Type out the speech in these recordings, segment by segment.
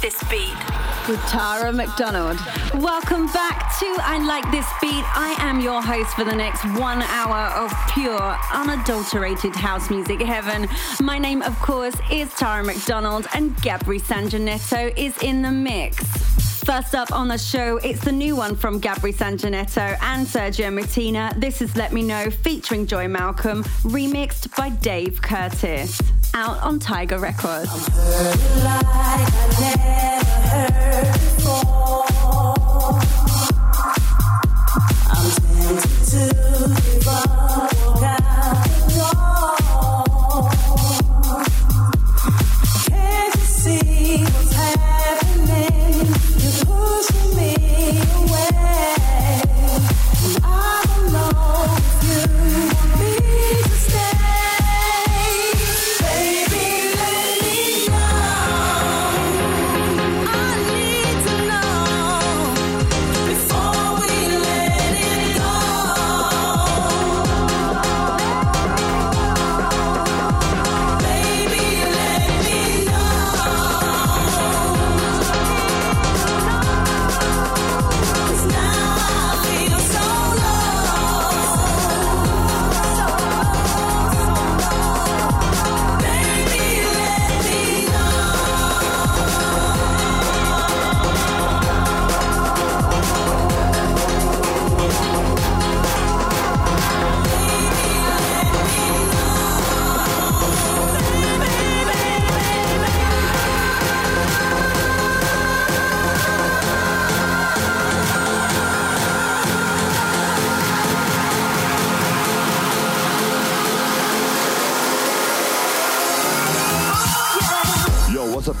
This Beat with Tara McDonald. Welcome back to I Like This Beat. I am your host for the next one hour of pure, unadulterated house music heaven. My name, of course, is Tara McDonald, and Gabri Sanjanetto is in the mix. First up on the show, it's the new one from Gabri Sanjanetto and Sergio Martina. This is Let Me Know featuring Joy Malcolm, remixed by Dave Curtis. Out on Tiger Records.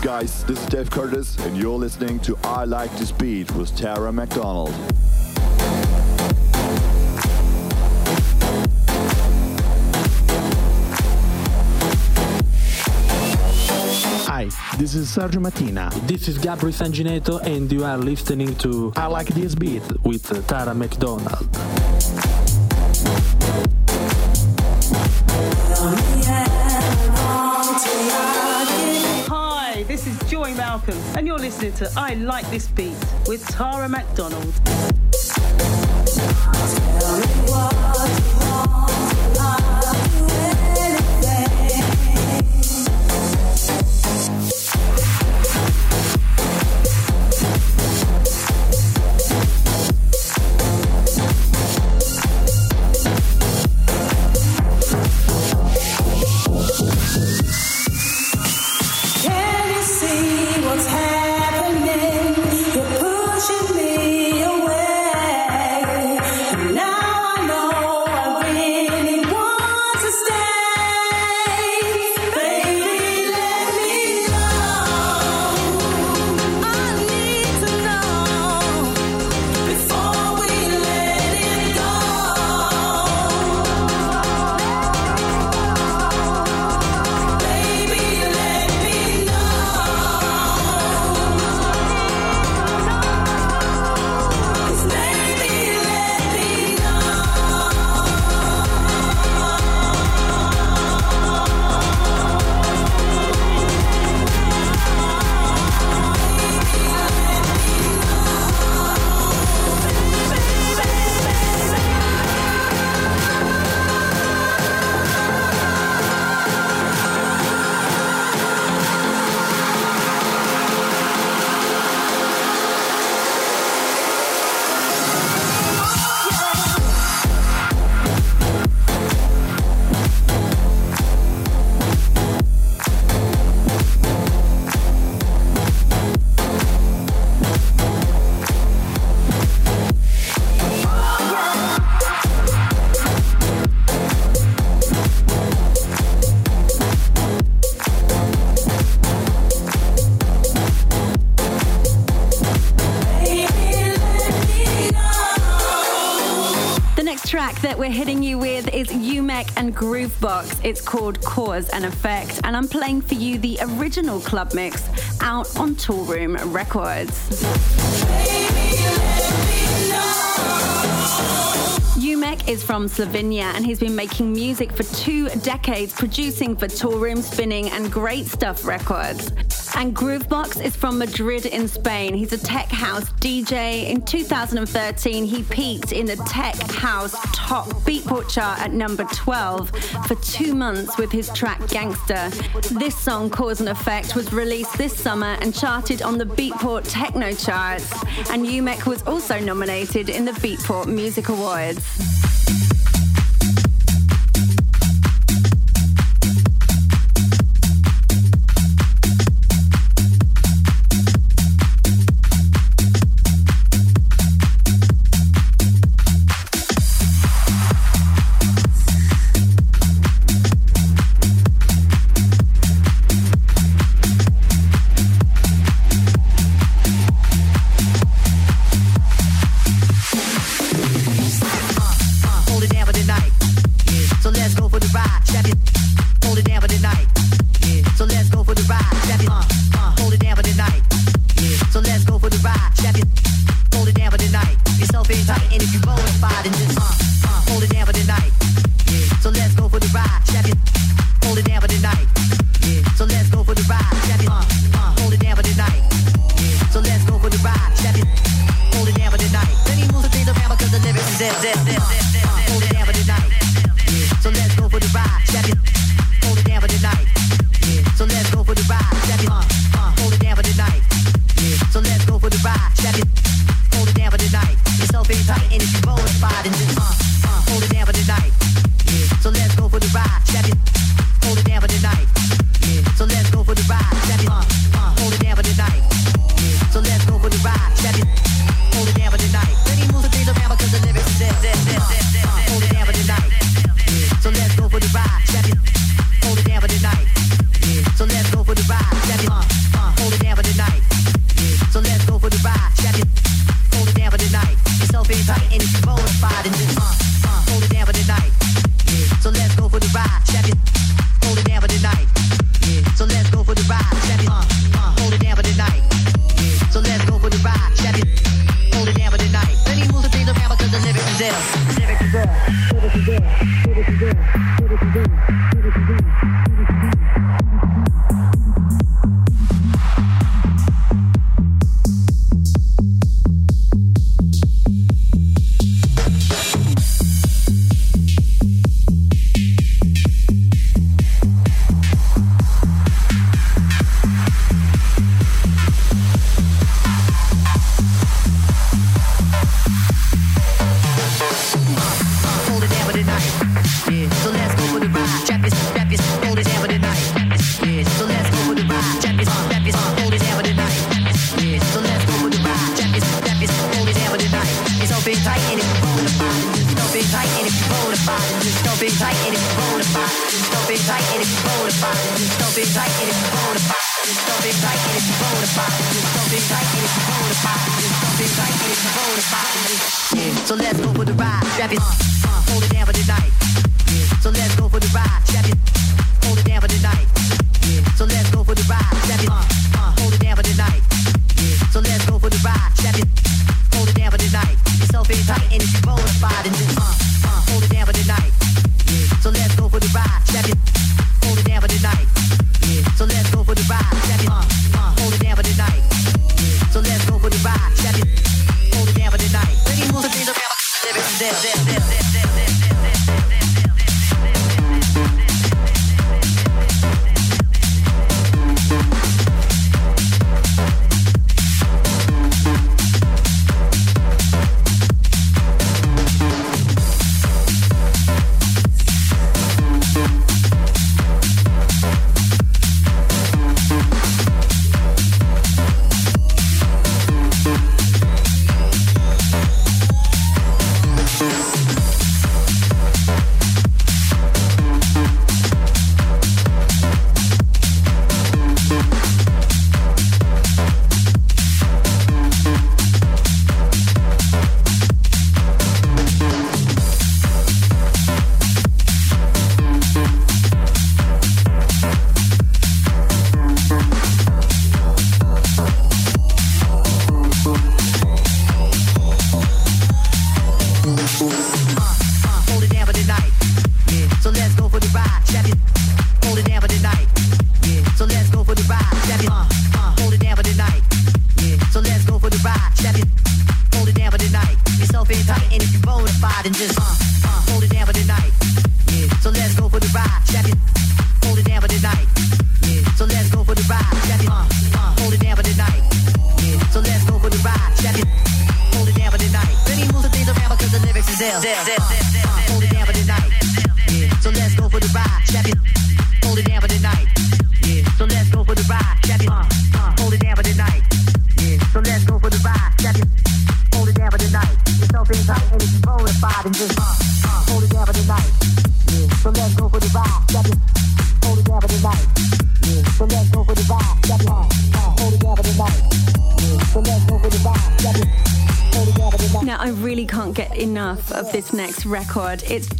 Guys, this is Dave Curtis, and you're listening to I Like This Beat with Tara McDonald. Hi, this is Sergio Martina. This is Gabri Sanginetto, and you are listening to I Like This Beat with Tara McDonald. Malcolm, and you're listening to I Like This Beat with Tara McDonald. We're hitting you with is Umek and Groovebox. It's called Cause and Effect, and I'm playing for you the original club mix out on Toolroom Records. Umek is from Slovenia and he's been making music for two decades, producing for Toolroom Spinnin' and Great Stuff Records. And Groovebox is from Madrid in Spain. He's a tech house DJ. In 2013, he peaked in the tech house top Beatport chart at number 12 for two months with his track Gangster. This song, Cause and Effect, was released this summer and charted on the Beatport Techno charts. And Umek was also nominated in the Beatport Music Awards.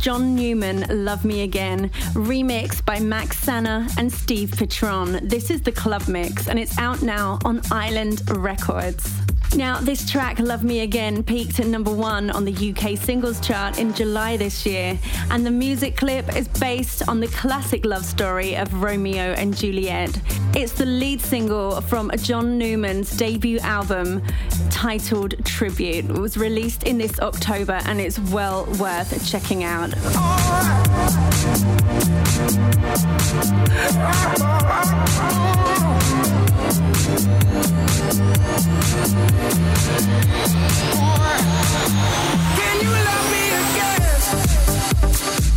John Newman, Love Me Again, remixed by Max Sanna and Steve Pitron. This is the club mix, and it's out now on Island Records. Now, this track, Love Me Again, peaked at number one on the UK singles chart in July this year, and the music clip is based on the classic love story of Romeo and Juliet. It's the lead single from John Newman's debut album titled Tribute. It was released in this October and it's well worth checking out. Can you love me again?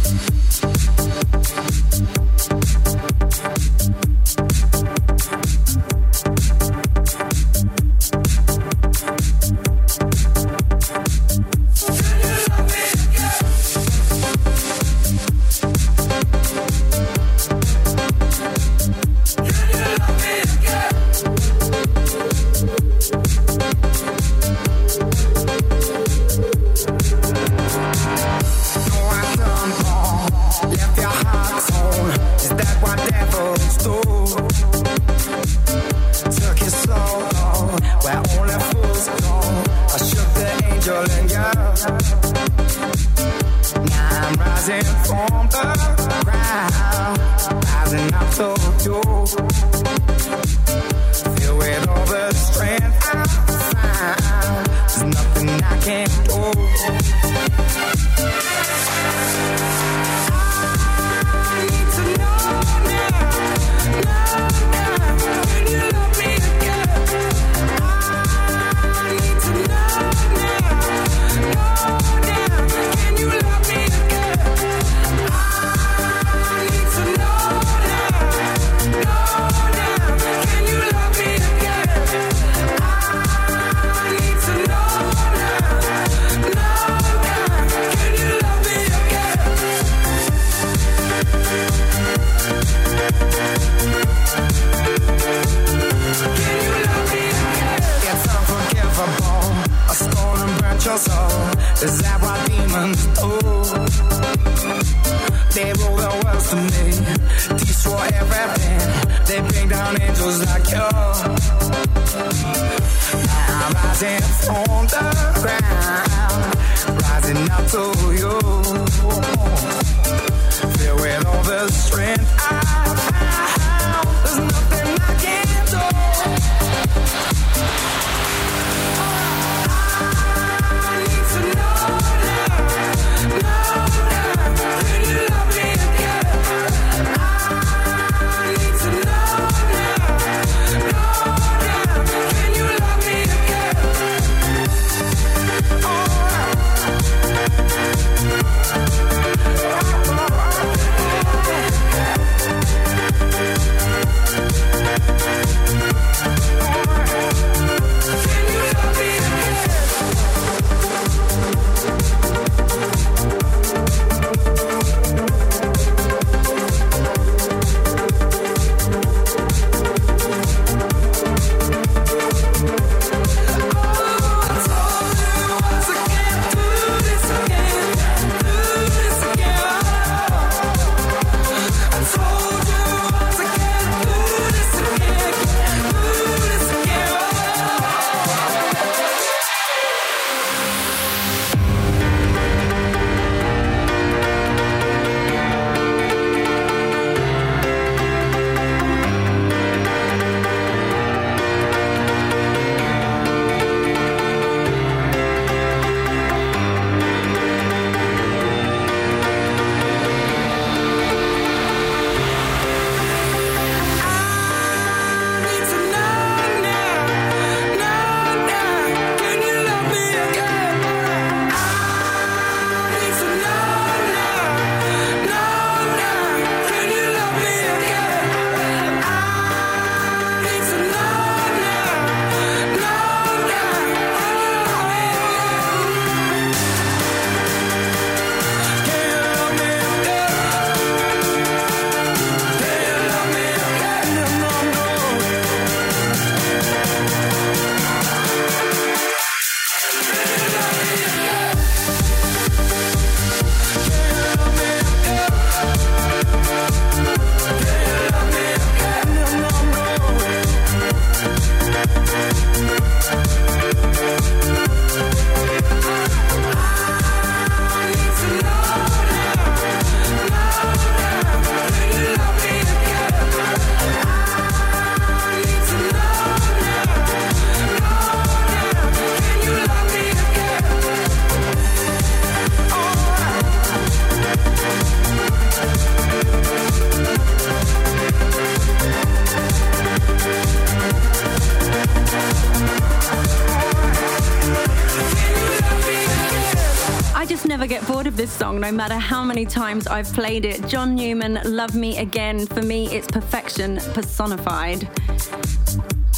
Never get bored of this song, no matter how many times I've played it. John Newman, Love Me Again. For me, it's perfection personified.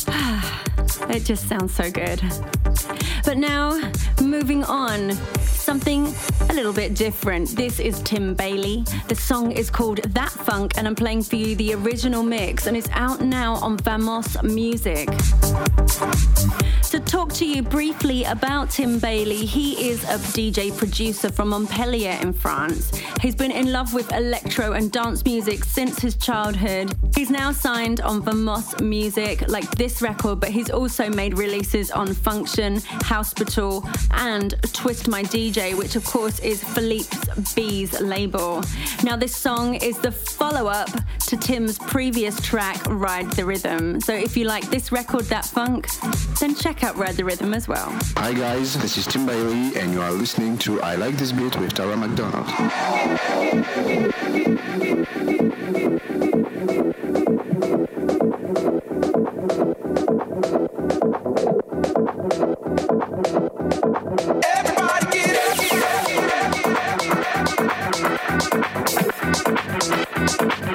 it just sounds so good. But now, moving on, something a little bit different. This is Tim Bailey. The song is called That Funk, and I'm playing for you the original mix, and it's out now on Vamos Music. To talk to you briefly about Tim Bailey, he is a DJ producer from Montpellier in France. He's been in love with electro and dance music since his childhood. He's now signed on Vamos Music, like this record, but he's also made releases on Function, Hospital, and Twist My DJ, which of course is Philippe's B's label. Now, this song is the follow up to Tim's previous track, Ride the Rhythm. So if you like this record, That Funk, then check out Ride the Rhythm as well. Hi guys, this is Tim Bailey and you are listening to I Like This Beat with Tara McDonald. McDonald.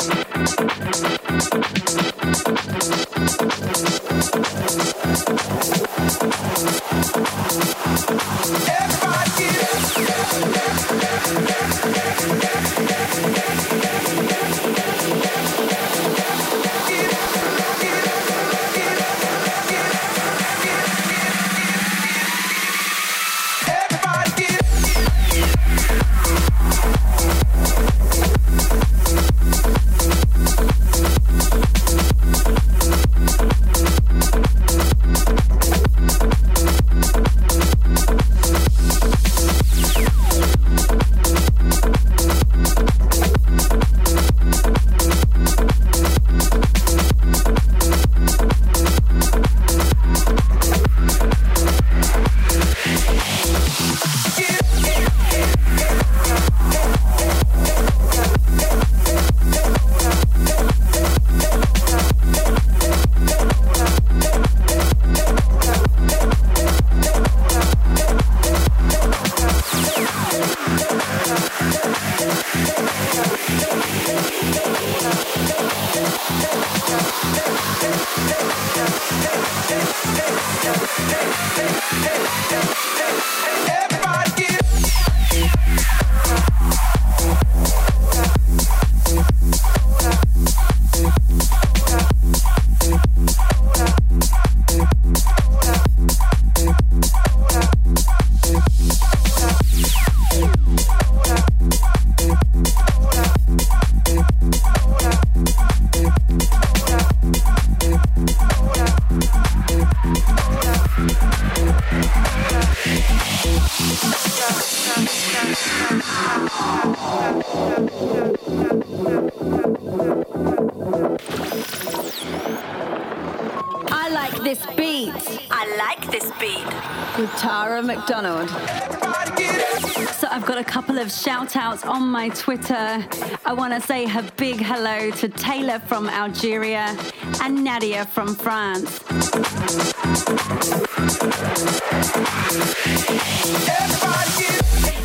my Twitter. I want to say a big hello to Taylor from Algeria and Nadia from France.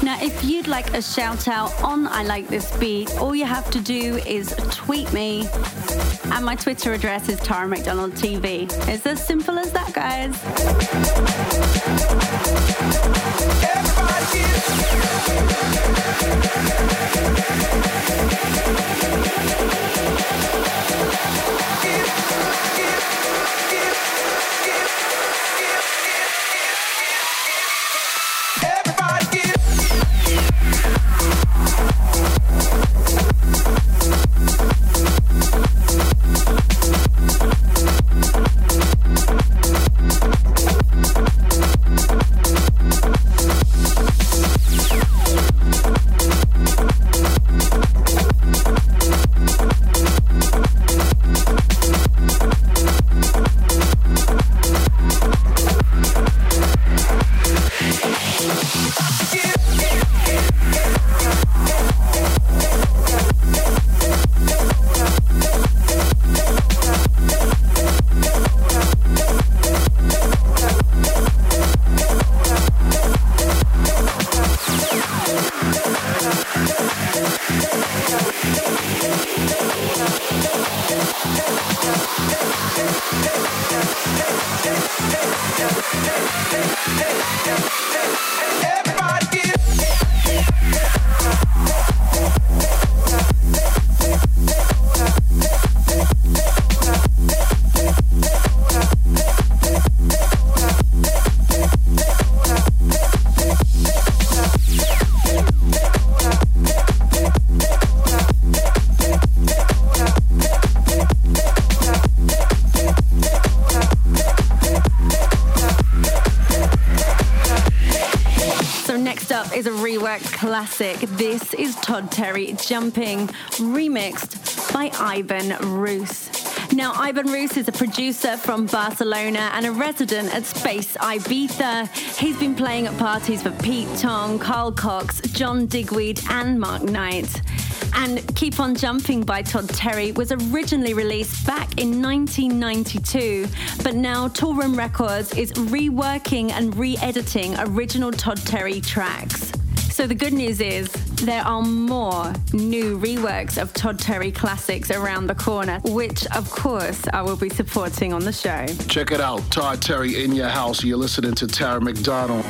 Now, if you'd like a shout out on I Like This Beat, all you have to do is tweet me. And my Twitter address is Tara McDonald TV. It's as simple as that, guys. Everybody. Classic. This is Todd Terry Jumping, remixed by Ivan Roos. Now, Ivan Roos is a producer from Barcelona and a resident at Space Ibiza. He's been playing at parties for Pete Tong, Carl Cox, John Digweed, and Mark Knight. And Keep On Jumping by Todd Terry was originally released back in 1992, but now Toolroom Records is reworking and re editing original Todd Terry tracks. So the good news is there are more new reworks of Todd Terry classics around the corner, which of course I will be supporting on the show. Check it out, Todd Terry in your house. You're listening to Tara McDonald.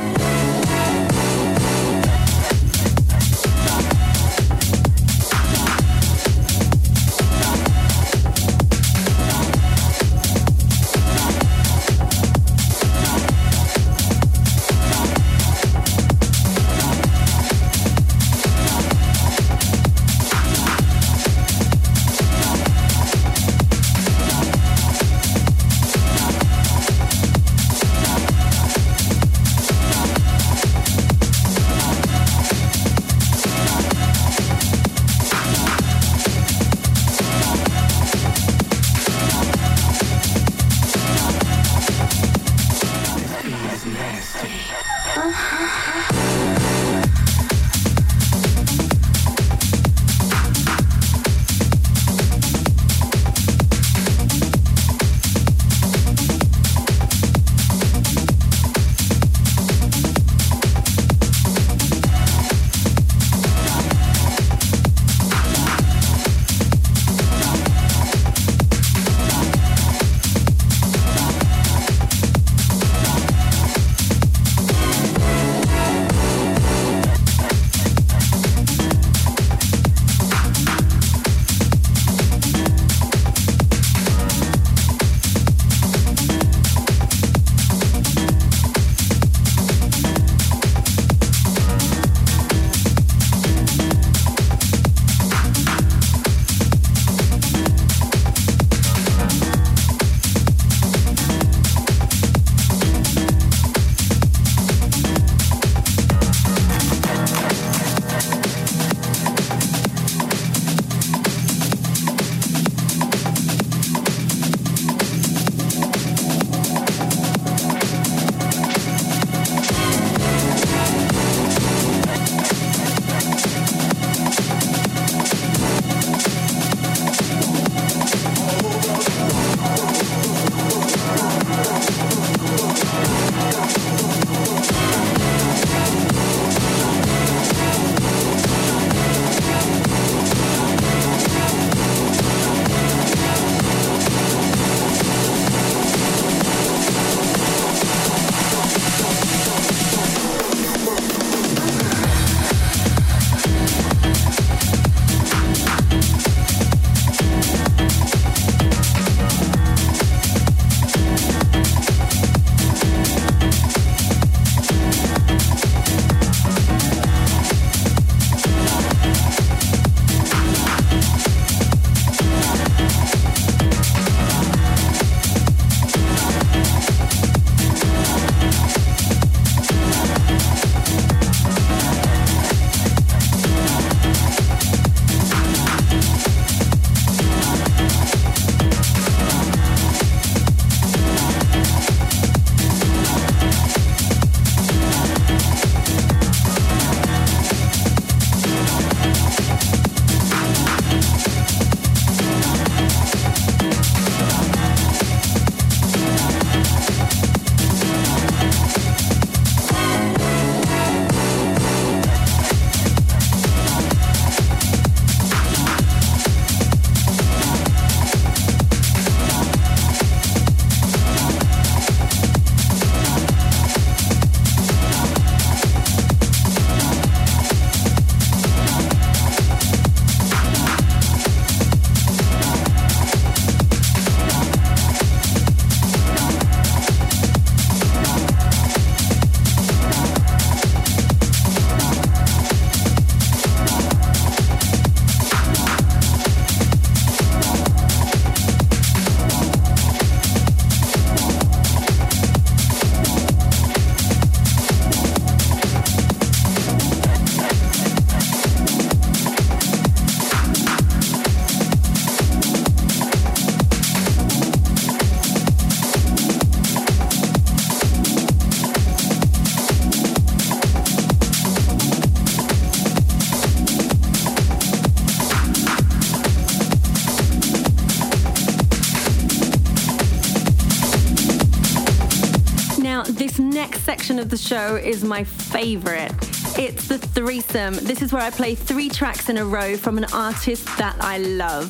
Now, this next section of the show is my favorite. It's the threesome. This is where I play three tracks in a row from an artist that I love.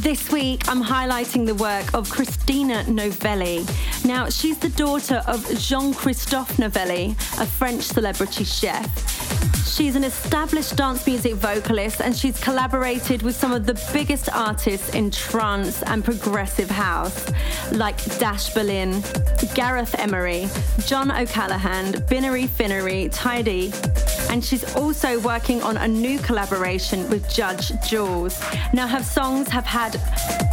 This week, I'm highlighting the work of Christina Novelli. Now, she's the daughter of Jean Christophe Novelli, a French celebrity chef. She's an established dance music vocalist and she's collaborated with some of the biggest artists in trance and progressive house, like Dash Berlin, Gareth Emery, John O'Callaghan, Binary Finary, Tidy, and she's also working on a new collaboration with Judge Jules. Now, her songs have had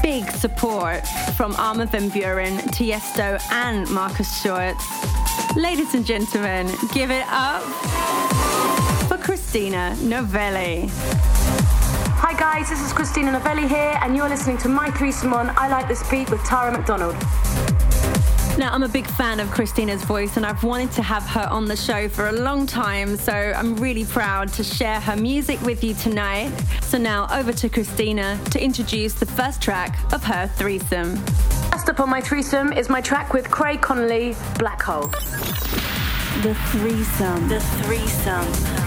big support from Armin van Buuren, Tiesto, and Markus Schulz. Ladies and gentlemen, give it up for Christina Novelli. Hi guys, this is Christina Novelli here, and you're listening to My Threesome on I Like This Beat with Tara McDonald. Now, I'm a big fan of Christina's voice, and I've wanted to have her on the show for a long time, so I'm really proud to share her music with you tonight. So, now over to Christina to introduce the first track of her threesome. First up on my threesome is my track with Craig Connelly, Black Hole. The threesome. The threesome.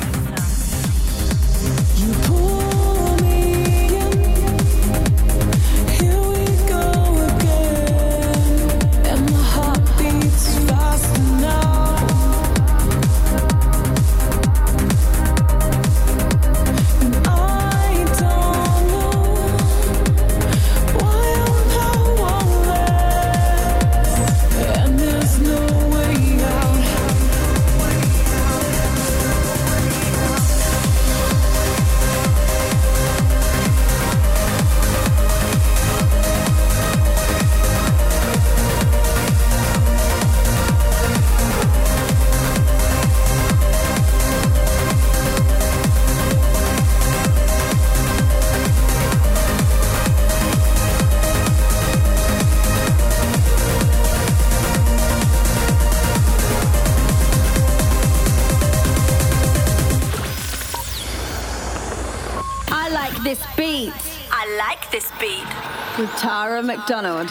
Tara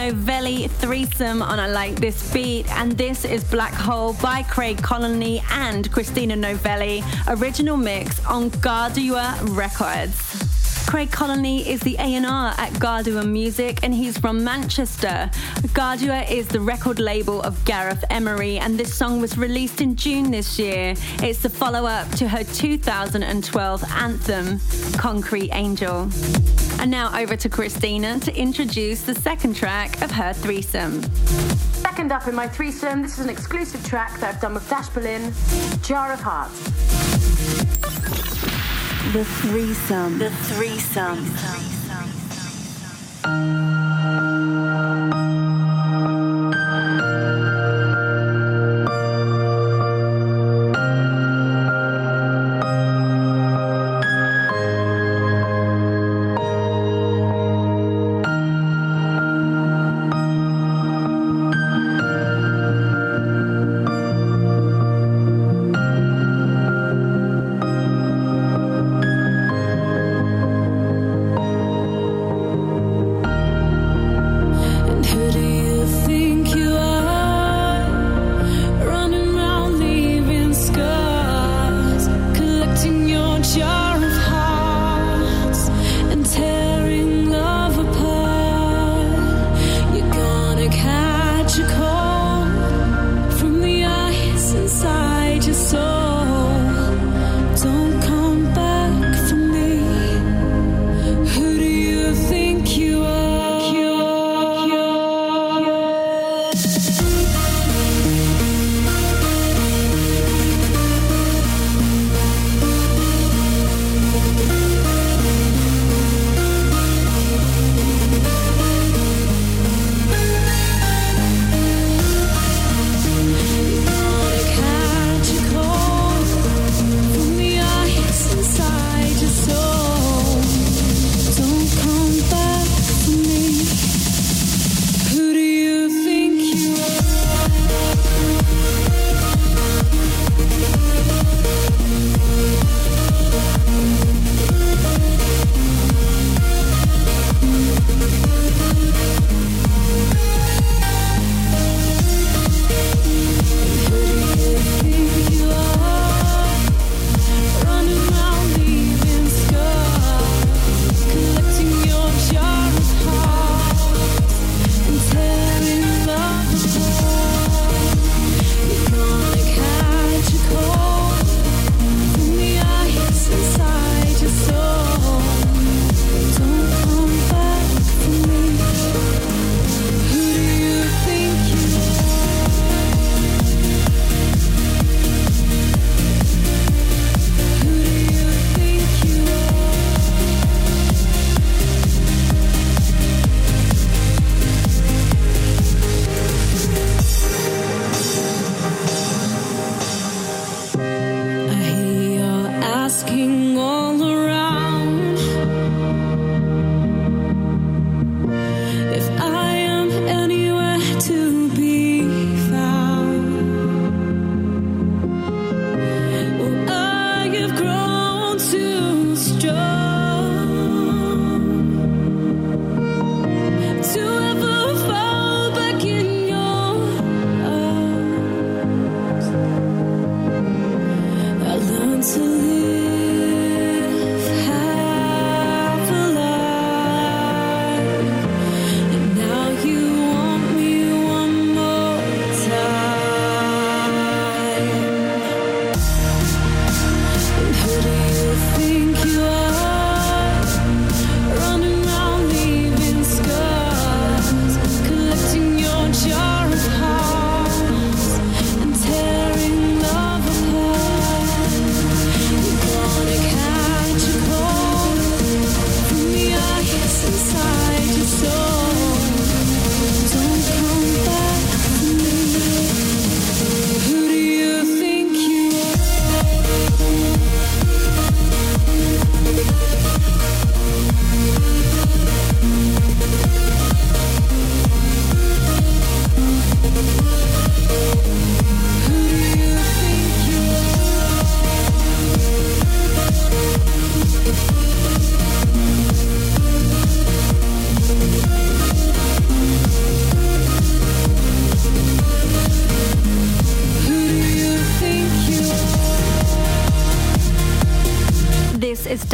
Novelli threesome on I Like This Beat, and this is Black Hole by Craig Connelly and Christina Novelli, original mix on Garuda Records. Craig Connelly is the A&R at Garuda Music and he's from Manchester. Garuda is the record label of Gareth Emery and this song was released in June this year. It's the follow-up to her 2012 anthem, Concrete Angel. And now over to Christina to introduce the second track of her threesome. Second up in my threesome, this is an exclusive track that I've done with Dash Berlin, Jar of Hearts. The threesome. The threesome. The threesome.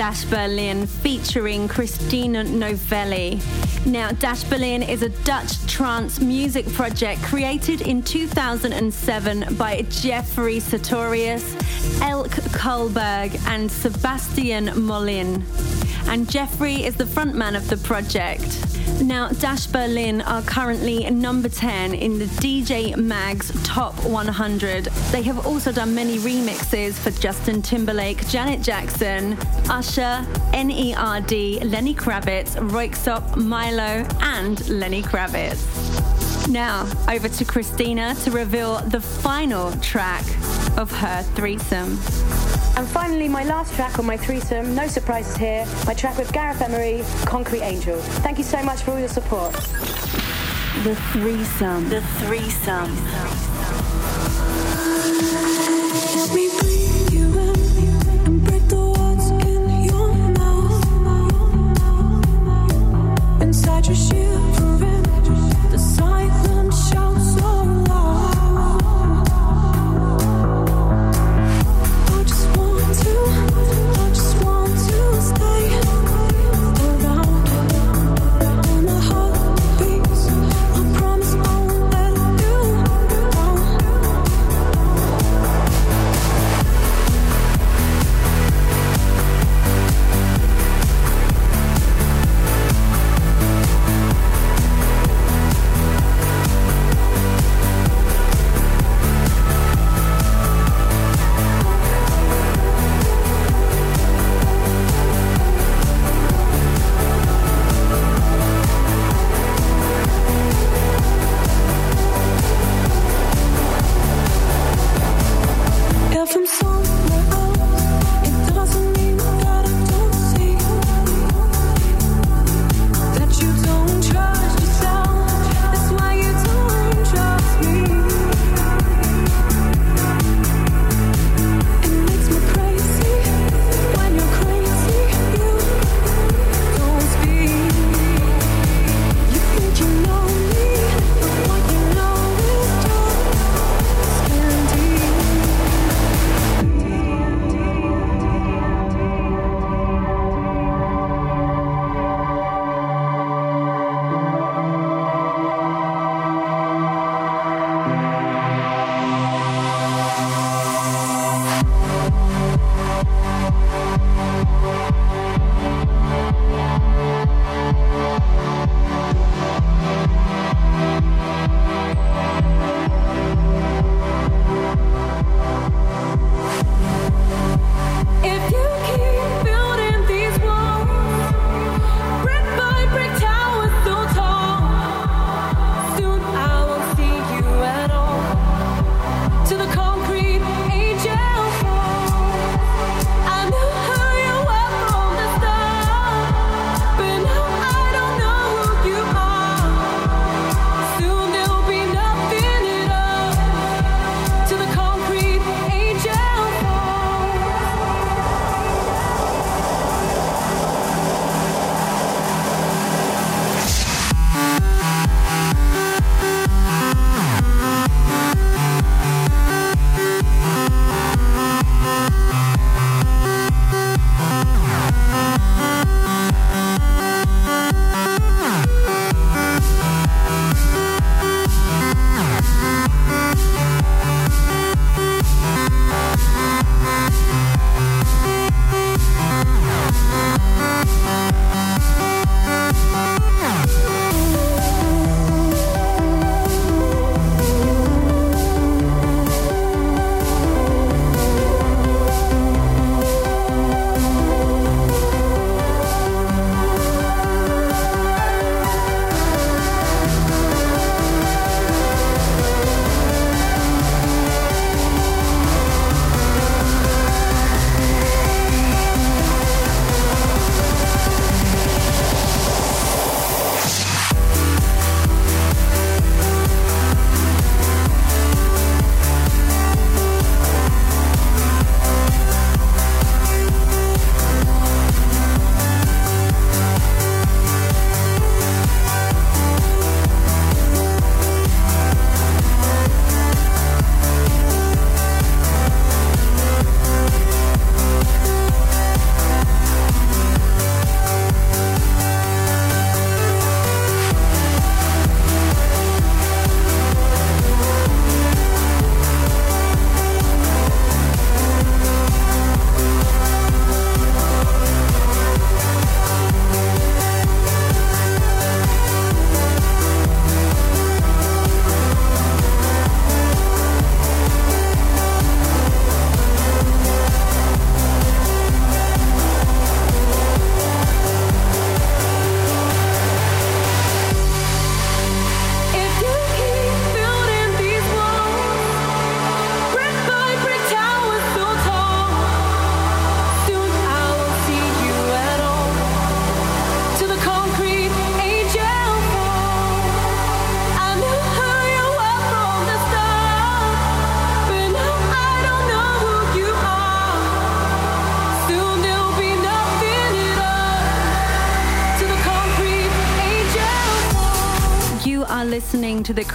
Dash Berlin featuring Christina Novelli. Now, Dash Berlin is a Dutch trance music project created in 2007 by Jeffrey Sutorius, Eelke Kalberg, and Sebastiaan Molijn. And Jeffrey is the frontman of the project. Now, Dash Berlin are currently number 10 in the DJ Mag's Top 100. They have also done many remixes for Justin Timberlake, Janet Jackson, Usher, NERD, Lenny Kravitz, Röyksopp, Milo, and Lenny Kravitz. Now, over to Christina to reveal the final track of her threesome. And finally, my last track on my threesome, no surprises here, my track with Gareth Emery, Concrete Angel. Thank you so much for all your support. The threesome. The threesome. Inside your shivering,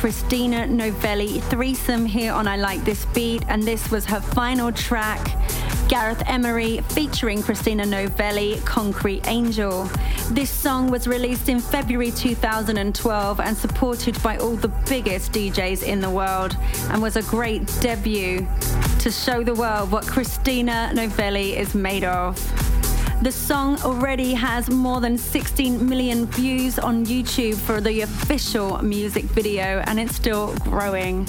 Christina Novelli threesome here on I Like This Beat, and this was her final track. Gareth Emery featuring Christina Novelli, Concrete Angel. This song was released in February 2012 and supported by all the biggest DJs in the world and was a great debut to show the world what Christina Novelli is made of. The song already has more than 16 million views on YouTube for the official music video, and it's still growing.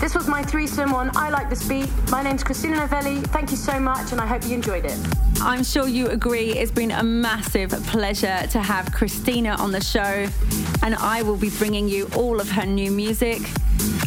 This was my threesome on I Like This Beat. My name's Christina Novelli. Thank you so much, and I hope you enjoyed it. I'm sure you agree it's been a massive pleasure to have Christina on the show, and I will be bringing you all of her new music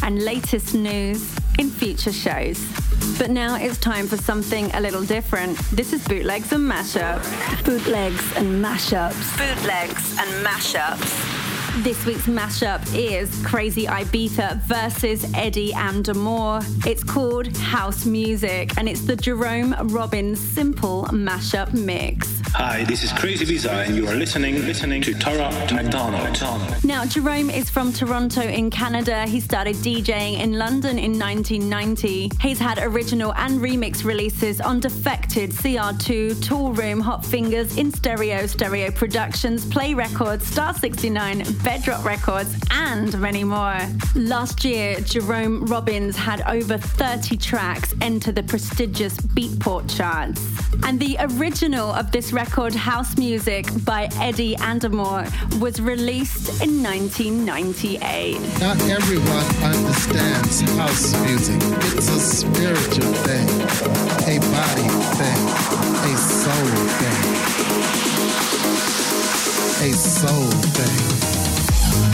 and latest news in future shows. But now it's time for something a little different. This is bootlegs and mashups. Bootlegs and mashups. Bootlegs and mashups. This week's mashup is Crazibiza versus Eddie Amador. It's called House Music and it's the Jerome Robins Simple Mashup Mix. Hi, this is Crazibiza and you are listening listening to Tara McDonald. Now, Jerome is from Toronto in Canada. He started DJing in London in 1990. He's had original and remix releases on Defected, CR2, Toolroom, Hot Fingers, In Stereo, Stereo Productions, Play Records, Star 69, Bedrock Records, and many more. Last year, Jerome Robins had over 30 tracks enter the prestigious Beatport charts. And the original of this record, House Music by Eddie Amador, was released in 1998. Not everyone understands house music. It's a spiritual thing, a body thing, a soul thing. A soul thing.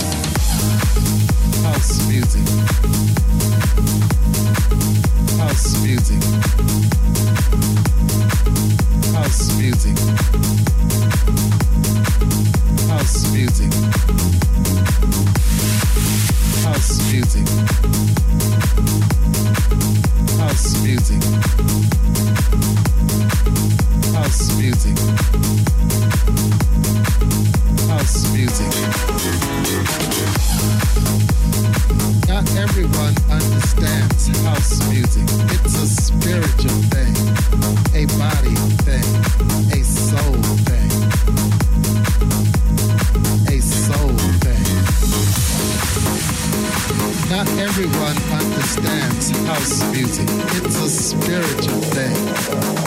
House music. House music. Not everyone understands house music. It's a spiritual thing, a body thing, a soul thing. A soul thing. Not everyone understands house music. It's a spiritual thing,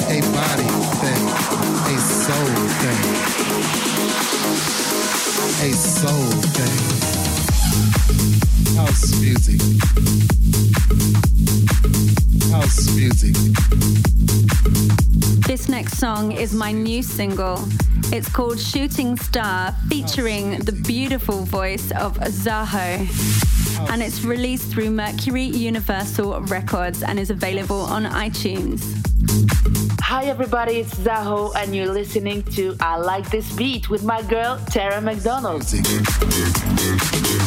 a body thing, a soul thing. A soul thing. House music. House music. This next song is my new single. It's called Shooting Star, featuring the beautiful voice of Zaho. And it's released through Mercury Universal Records and is available on iTunes. Hi everybody, it's Zaho and you're listening to I Like This Beat with my girl Tara McDonald. Cool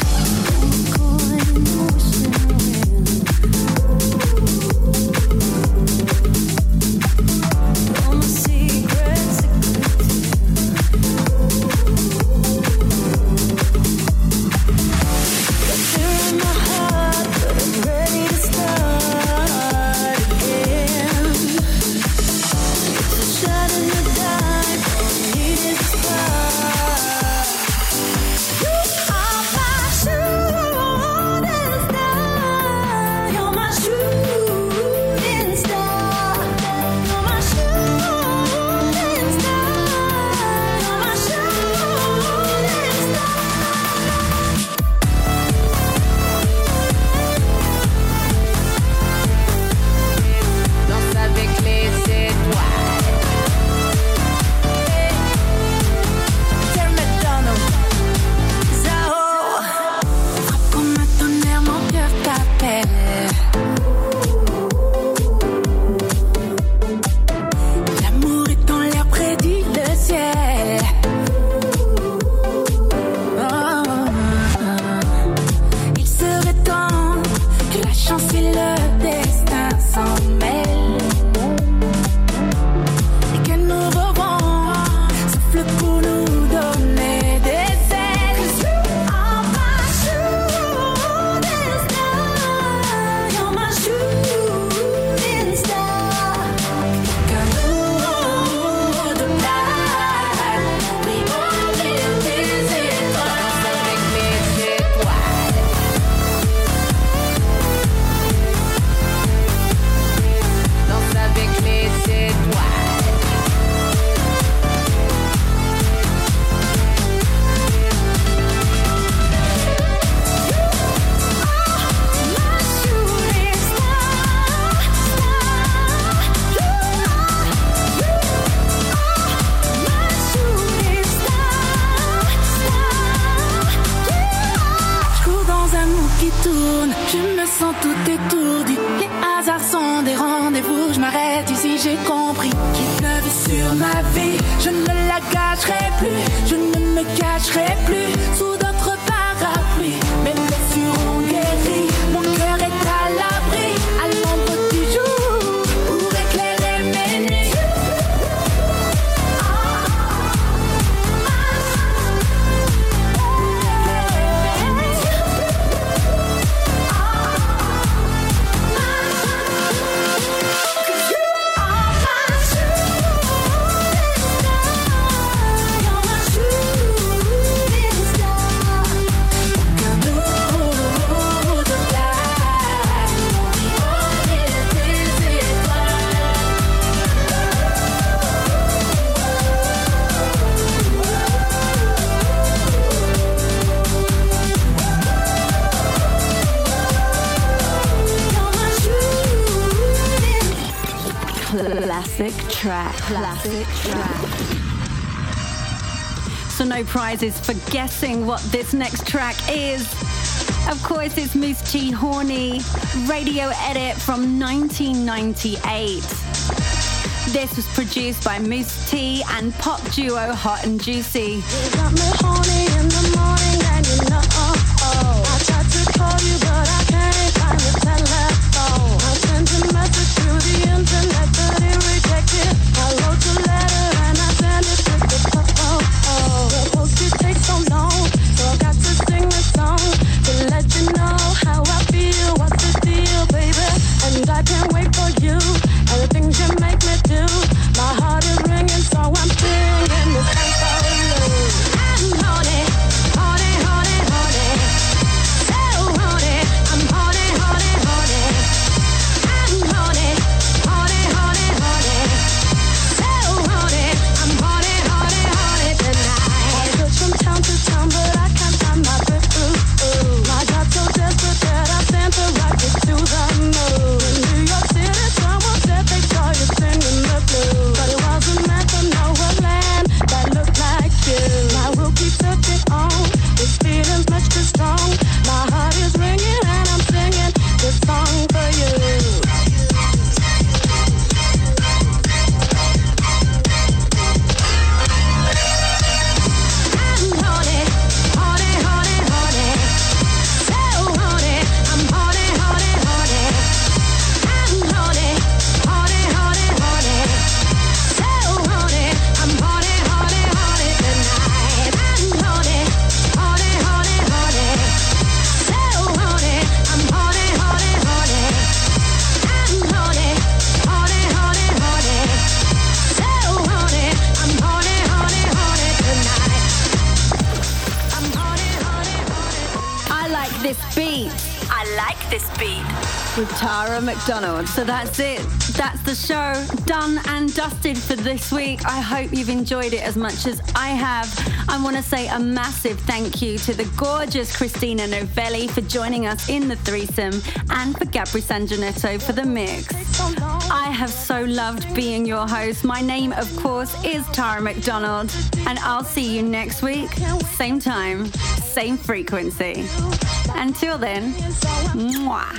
no prizes for guessing what this next track is. Of course, it's Mousse T. Horny, radio edit from 1998. This was produced by Mousse T and pop duo Hot and Juicy. this beat. I like this beat. With Tara McDonald. So that's it. That's the show. Done and dusted for this week. I hope you've enjoyed it as much as I have. I want to say a massive thank you to the gorgeous Christina Novelli for joining us in the threesome and for Gabri Sanjanetto for the mix. I have so loved being your host. My name, of course, is Tara McDonald, and I'll see you next week, same time, same frequency. Until then, mwah.